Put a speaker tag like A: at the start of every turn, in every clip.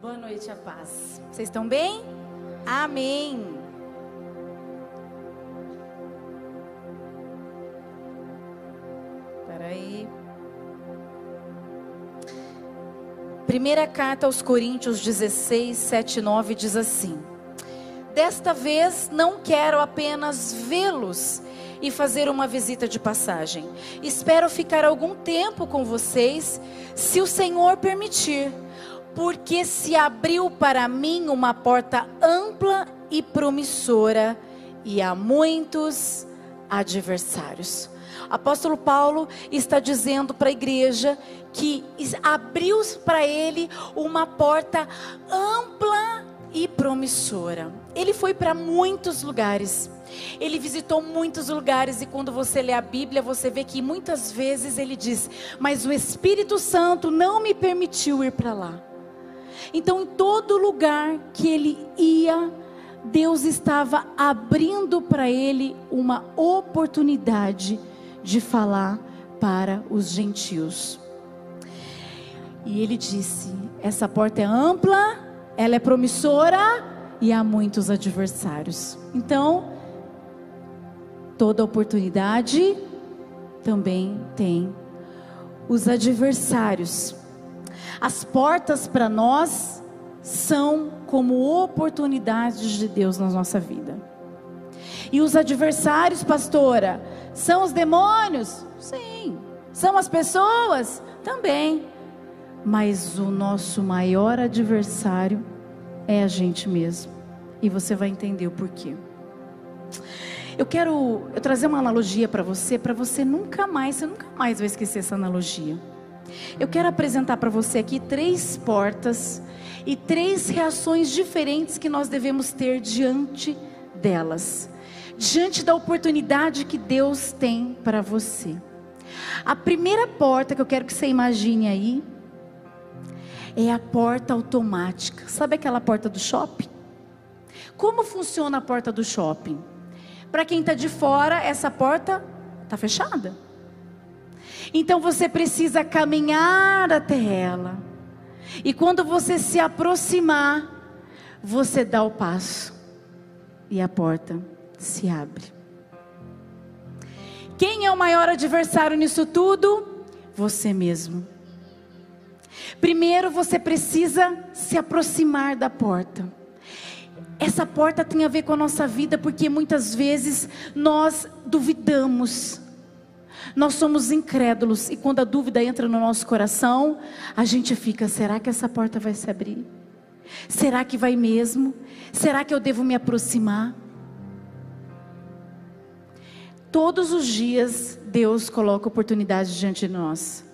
A: Boa noite, a paz. Vocês estão bem? Amém. Espera aí. Primeira carta aos Coríntios 16, 7 e 9 diz assim: Desta vez não quero apenas vê-los e fazer uma visita de passagem. Espero ficar algum tempo com vocês, se o Senhor permitir, porque se abriu para mim uma porta ampla e promissora, e há muitos adversários. Apóstolo Paulo está dizendo para a igreja que abriu para ele uma porta ampla e promissora. Ele foi para muitos lugares. Ele visitou muitos lugares e quando você lê a Bíblia, você vê que muitas vezes ele diz: "Mas o Espírito Santo não me permitiu ir para lá". Então, em todo lugar que ele ia, Deus estava abrindo para ele uma oportunidade de falar para os gentios. E ele disse: essa porta é ampla, ela é promissora e há muitos adversários. Então, toda oportunidade também tem os adversários. As portas para nós são como oportunidades de Deus na nossa vida. E os adversários, pastora, são os demônios? Sim. São as pessoas? Também. Mas o nosso maior adversário é a gente mesmo. E você vai entender o porquê. Eu quero eu trazer uma analogia para você, para você nunca mais, você nunca mais vai esquecer essa analogia. Eu quero apresentar para você aqui três portas e três reações diferentes que nós devemos ter diante delas, diante da oportunidade que Deus tem para você. A primeira porta que eu quero que você imagine aí é a porta automática. Sabe aquela porta do shopping? Como funciona a porta do shopping? Para quem está de fora, essa porta está fechada. Então você precisa caminhar até ela. E quando você se aproximar, você dá o passo. E a porta se abre. Quem é o maior adversário nisso tudo? Você mesmo. Primeiro você precisa se aproximar da porta. Essa porta tem a ver com a nossa vida, porque muitas vezes nós duvidamos, nós somos incrédulos, e quando a dúvida entra no nosso coração, a gente fica: será que essa porta vai se abrir? Será que vai mesmo? Será que eu devo me aproximar? Todos os dias, Deus coloca oportunidades diante de nós.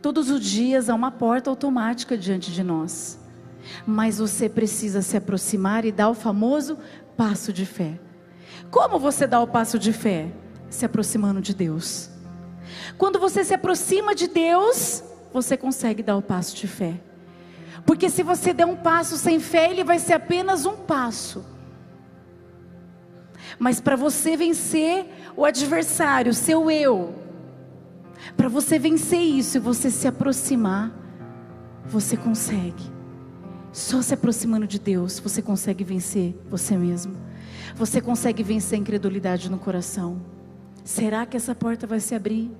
A: Todos os dias há uma porta automática diante de nós mas você precisa se aproximar e dar o famoso passo de fé. Como você dá o passo de fé? Se aproximando de Deus. Quando você se aproxima de Deus, você consegue dar o passo de fé. Porque se você der um passo sem fé, ele vai ser apenas um passo. Mas para você vencer o adversário, o seu eu, para você vencer isso e você se aproximar, você consegue. Só se aproximando de Deus você consegue vencer você mesmo. Você consegue vencer a incredulidade no coração. Será que essa porta vai se abrir?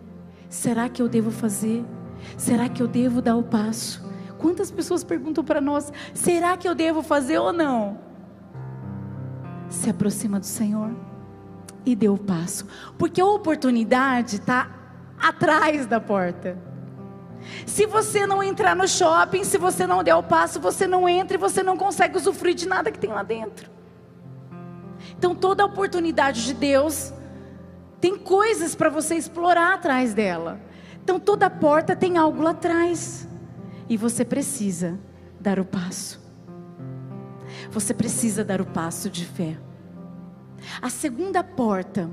A: Será que eu devo fazer? Será que eu devo dar o passo? Quantas pessoas perguntam para nós: será que eu devo fazer ou não? Se aproxima do Senhor e dê o passo, porque a oportunidade está atrás da porta. Se você não entrar no shopping, se você não der o passo, você não entra e você não consegue usufruir de nada que tem lá dentro. Então toda oportunidade de Deus tem coisas para você explorar atrás dela. Então toda porta tem algo lá atrás. E você precisa dar o passo. Você precisa dar o passo de fé. A segunda porta,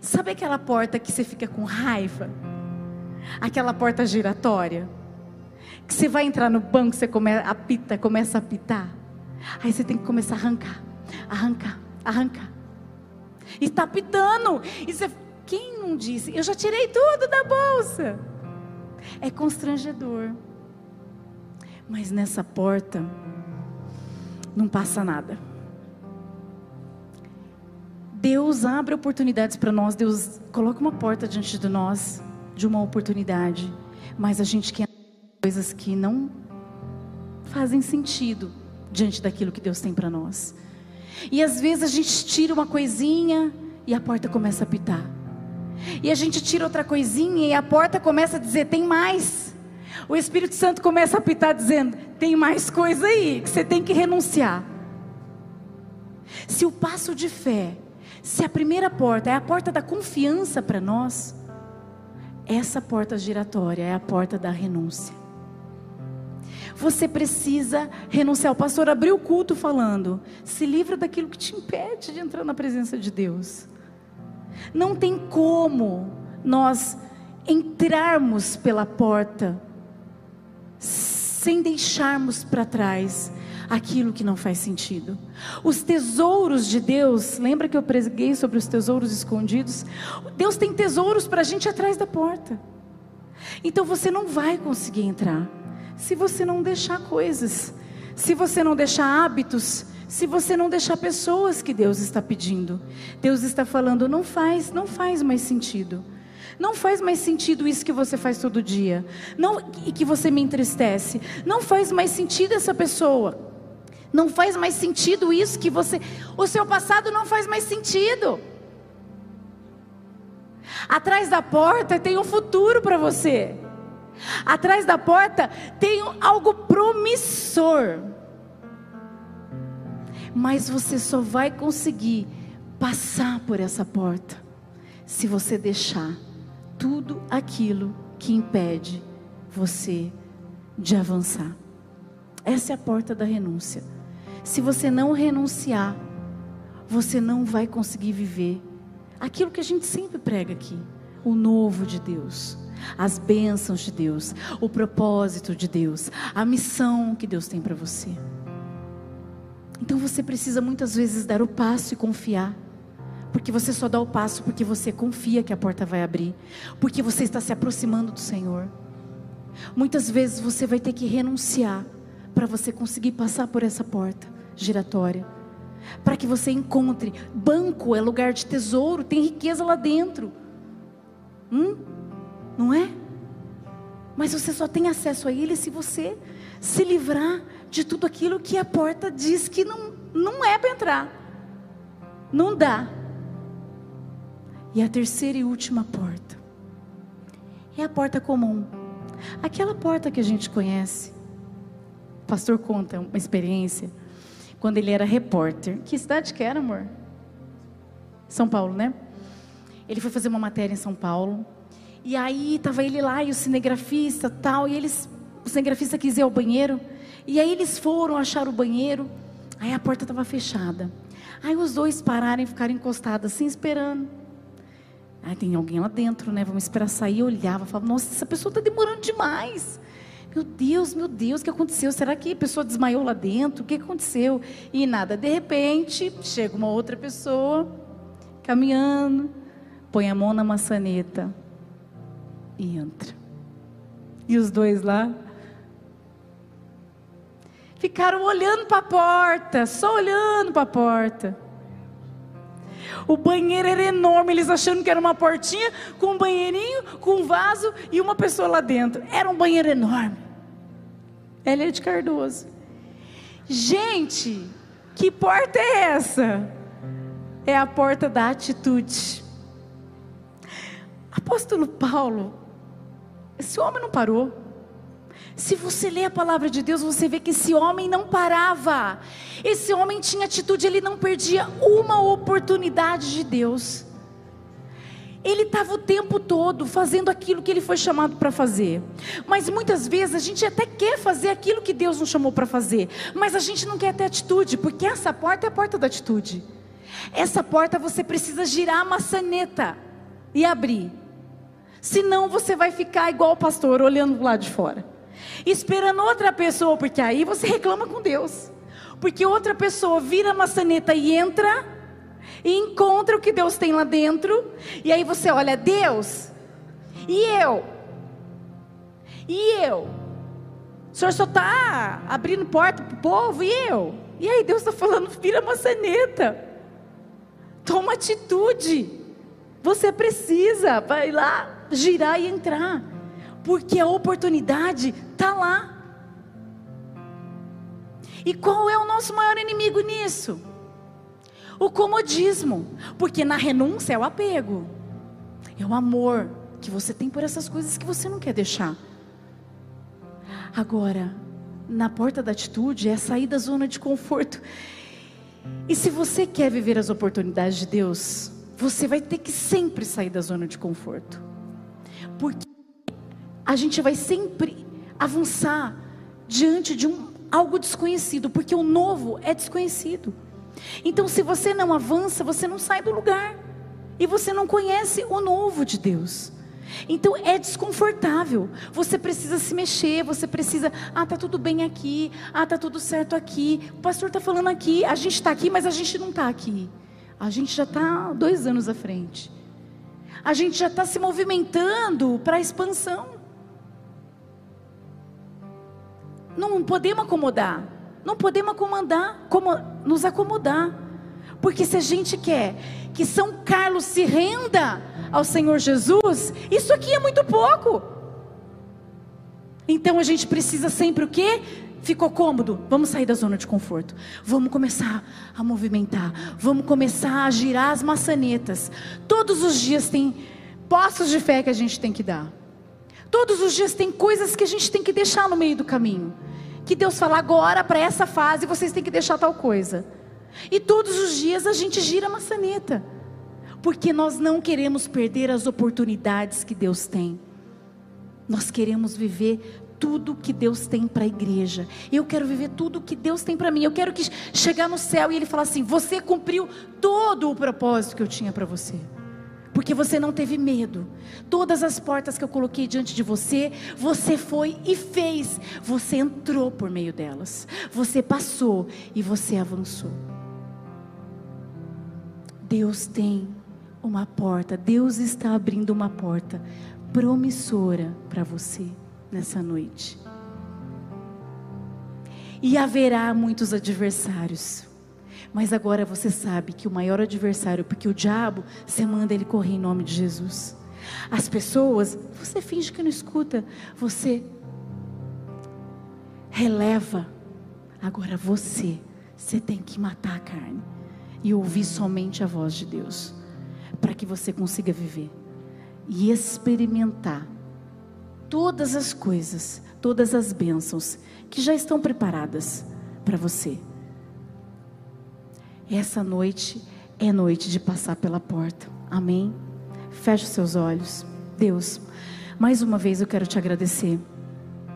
A: sabe aquela porta que você fica com raiva? aquela porta giratória. Que você vai entrar no banco, você come, apita, começa a apitar. Aí você tem que começar a arrancar, arrancar, arrancar. Está apitando. E você, quem não disse? Eu já tirei tudo da bolsa. É constrangedor. Mas nessa porta não passa nada. Deus abre oportunidades para nós, Deus coloca uma porta diante de nós, de uma oportunidade, mas a gente quer coisas que não fazem sentido diante daquilo que Deus tem para nós. E às vezes a gente tira uma coisinha e a porta começa a pitar. E a gente tira outra coisinha e a porta começa a dizer: tem mais. O Espírito Santo começa a apitar dizendo: tem mais coisa aí que você tem que renunciar. Se o passo de fé, se a primeira porta é a porta da confiança para nós, essa porta giratória é a porta da renúncia. Você precisa renunciar. O pastor abriu o culto falando: se livra daquilo que te impede de entrar na presença de Deus. Não tem como nós entrarmos pela porta sem deixarmos para trás aquilo que não faz sentido. Os tesouros de Deus, lembra que eu preguei sobre os tesouros escondidos? Deus tem tesouros para a gente atrás da porta. Então você não vai conseguir entrar se você não deixar coisas, se você não deixar hábitos, se você não deixar pessoas que Deus está pedindo. Deus está falando, não faz, não faz mais sentido. Não faz mais sentido isso que você faz todo dia. Não e que você me entristece. Não faz mais sentido essa pessoa. Não faz mais sentido isso que você, o seu passado não faz mais sentido. Atrás da porta tem um futuro para você. Atrás da porta tem algo promissor. Mas você só vai conseguir passar por essa porta se você deixar tudo aquilo que impede você de avançar. Essa é a porta da renúncia. Se você não renunciar, você não vai conseguir viver aquilo que a gente sempre prega aqui, o novo de Deus as bênçãos de Deus, o propósito de Deus, a missão que Deus tem para você. Então você precisa muitas vezes dar o passo e confiar. Porque você só dá o passo porque você confia que a porta vai abrir, porque você está se aproximando do Senhor. Muitas vezes você vai ter que renunciar para você conseguir passar por essa porta giratória. Para que você encontre. Banco é lugar de tesouro, tem riqueza lá dentro. Hum? Não é? Mas você só tem acesso a ele se você se livrar de tudo aquilo que a porta diz que não, não é para entrar. Não dá. E a terceira e última porta é a porta comum. Aquela porta que a gente conhece. O pastor conta uma experiência quando ele era repórter. Que cidade que era, amor? São Paulo, né? Ele foi fazer uma matéria em São Paulo. E aí tava ele lá e o cinegrafista tal, e eles, o cinegrafista quis ir ao banheiro, e aí eles foram achar o banheiro, aí a porta estava fechada. Aí os dois pararam e ficaram encostados assim, esperando. Aí tem alguém lá dentro, né? Vamos esperar sair. Eu olhava, falava, nossa, essa pessoa está demorando demais. Meu Deus, meu Deus, o que aconteceu? Será que a pessoa desmaiou lá dentro? O que aconteceu? E nada, de repente, chega uma outra pessoa, caminhando, põe a mão na maçaneta e entra. E os dois lá ficaram olhando para a porta, só olhando para a porta. O banheiro era enorme, eles achando que era uma portinha com um banheirinho, com um vaso e uma pessoa lá dentro. Era um banheiro enorme. Ela é de Cardoso. Gente, que porta é essa? É a porta da atitude. Apóstolo Paulo esse homem não parou. Se você lê a palavra de Deus, você vê que esse homem não parava. Esse homem tinha atitude, ele não perdia uma oportunidade de Deus. Ele estava o tempo todo fazendo aquilo que ele foi chamado para fazer. Mas muitas vezes a gente até quer fazer aquilo que Deus nos chamou para fazer, mas a gente não quer ter atitude, porque essa porta é a porta da atitude. Essa porta você precisa girar a maçaneta e abrir. Senão você vai ficar igual o pastor, olhando lá de fora, esperando outra pessoa, porque aí você reclama com Deus. Porque outra pessoa vira a maçaneta e entra e encontra o que Deus tem lá dentro, e aí você olha, Deus, e eu? E eu? O senhor só está abrindo porta para o povo e eu. E aí Deus está falando, vira maçaneta. Toma atitude. Você precisa, vai lá, girar e entrar. Porque a oportunidade está lá. E qual é o nosso maior inimigo nisso? O comodismo. Porque na renúncia é o apego, é o amor que você tem por essas coisas que você não quer deixar. Agora, na porta da atitude é sair da zona de conforto. E se você quer viver as oportunidades de Deus, você vai ter que sempre sair da zona de conforto. Porque a gente vai sempre avançar diante de um algo desconhecido, porque o novo é desconhecido. Então, se você não avança, você não sai do lugar. E você não conhece o novo de Deus. Então é desconfortável. Você precisa se mexer, você precisa, ah, tá tudo bem aqui, ah, tá tudo certo aqui. O pastor está falando aqui, a gente está aqui, mas a gente não está aqui. A gente já está dois anos à frente. A gente já está se movimentando para a expansão. Não podemos acomodar. Não podemos acomodar, como, nos acomodar. Porque se a gente quer que São Carlos se renda ao Senhor Jesus, isso aqui é muito pouco. Então a gente precisa sempre o quê? Ficou cômodo? Vamos sair da zona de conforto. Vamos começar a movimentar. Vamos começar a girar as maçanetas. Todos os dias tem passos de fé que a gente tem que dar. Todos os dias tem coisas que a gente tem que deixar no meio do caminho. Que Deus fala agora para essa fase vocês têm que deixar tal coisa. E todos os dias a gente gira a maçaneta porque nós não queremos perder as oportunidades que Deus tem. Nós queremos viver tudo que Deus tem para a igreja. Eu quero viver tudo que Deus tem para mim. Eu quero que chegar no céu e ele falar assim: "Você cumpriu todo o propósito que eu tinha para você". Porque você não teve medo. Todas as portas que eu coloquei diante de você, você foi e fez. Você entrou por meio delas. Você passou e você avançou. Deus tem uma porta, Deus está abrindo uma porta promissora para você nessa noite. E haverá muitos adversários. Mas agora você sabe que o maior adversário, porque o diabo, você manda ele correr em nome de Jesus. As pessoas, você finge que não escuta, você releva. Agora você, você tem que matar a carne e ouvir somente a voz de Deus para que você consiga viver e experimentar todas as coisas, todas as bênçãos que já estão preparadas para você. Essa noite é noite de passar pela porta. Amém? Feche os seus olhos. Deus, mais uma vez eu quero te agradecer.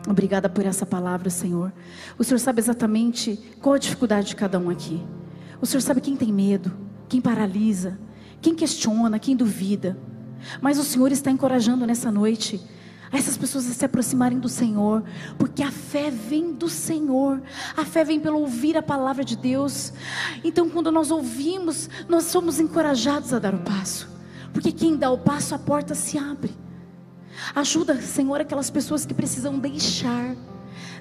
A: Obrigada por essa palavra, Senhor. O Senhor sabe exatamente qual a dificuldade de cada um aqui. O Senhor sabe quem tem medo, quem paralisa, quem questiona, quem duvida. Mas o Senhor está encorajando nessa noite a essas pessoas a se aproximarem do Senhor, porque a fé vem do Senhor, a fé vem pelo ouvir a palavra de Deus. Então, quando nós ouvimos, nós somos encorajados a dar o passo, porque quem dá o passo, a porta se abre. Ajuda, Senhor, aquelas pessoas que precisam deixar.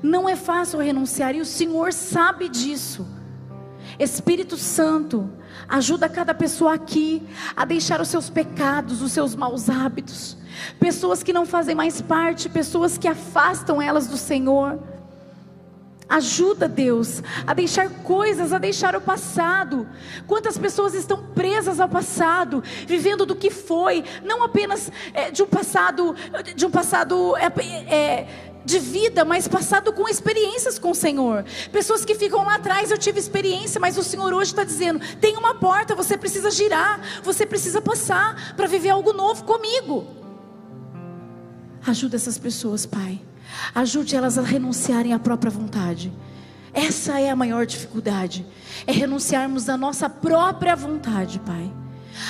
A: Não é fácil renunciar e o Senhor sabe disso. Espírito Santo, ajuda cada pessoa aqui a deixar os seus pecados, os seus maus hábitos. Pessoas que não fazem mais parte, pessoas que afastam elas do Senhor. Ajuda Deus a deixar coisas, a deixar o passado. Quantas pessoas estão presas ao passado, vivendo do que foi, não apenas é, de um passado, de um passado é, é, de vida, mas passado com experiências com o Senhor. Pessoas que ficam lá atrás, eu tive experiência, mas o Senhor hoje está dizendo: tem uma porta, você precisa girar, você precisa passar para viver algo novo comigo. Ajuda essas pessoas, Pai. Ajude elas a renunciarem à própria vontade. Essa é a maior dificuldade, é renunciarmos à nossa própria vontade, Pai.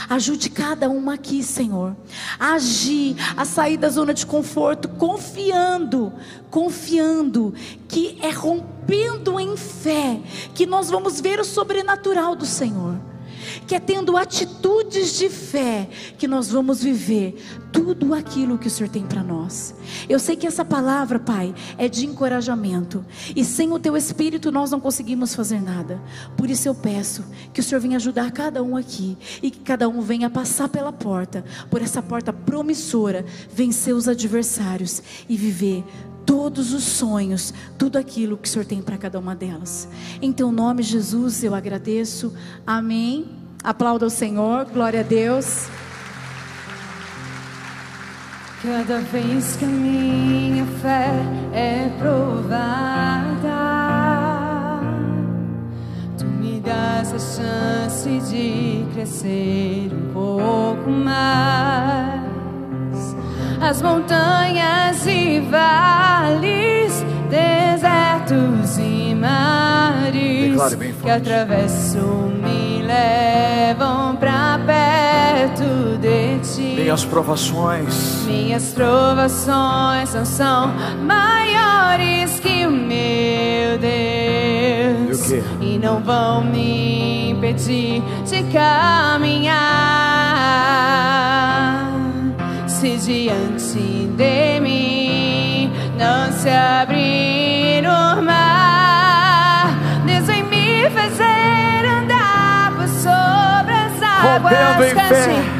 A: Ajude cada uma aqui, Senhor, a agir, a sair da zona de conforto, confiando, confiando que é rompendo em fé que nós vamos ver o sobrenatural do Senhor que é tendo atitudes de fé que nós vamos viver tudo aquilo que o Senhor tem para nós. Eu sei que essa palavra, Pai, é de encorajamento, e sem o teu espírito nós não conseguimos fazer nada. Por isso eu peço que o Senhor venha ajudar cada um aqui e que cada um venha passar pela porta, por essa porta promissora, vencer os adversários e viver todos os sonhos, tudo aquilo que o Senhor tem para cada uma delas. Em teu nome, Jesus, eu agradeço. Amém. Aplauda o Senhor, glória a Deus.
B: Cada vez que a minha fé é provada, tu me das a chance de crescer um pouco mais. As montanhas e vales, desertos e mares que atravesso me levam pra perto de ti.
C: Minhas provações,
B: minhas provações não são maiores que o meu Deus
C: E
B: e não vão me impedir de caminhar. Se diante de mim não se abrir o as águas. Rompendo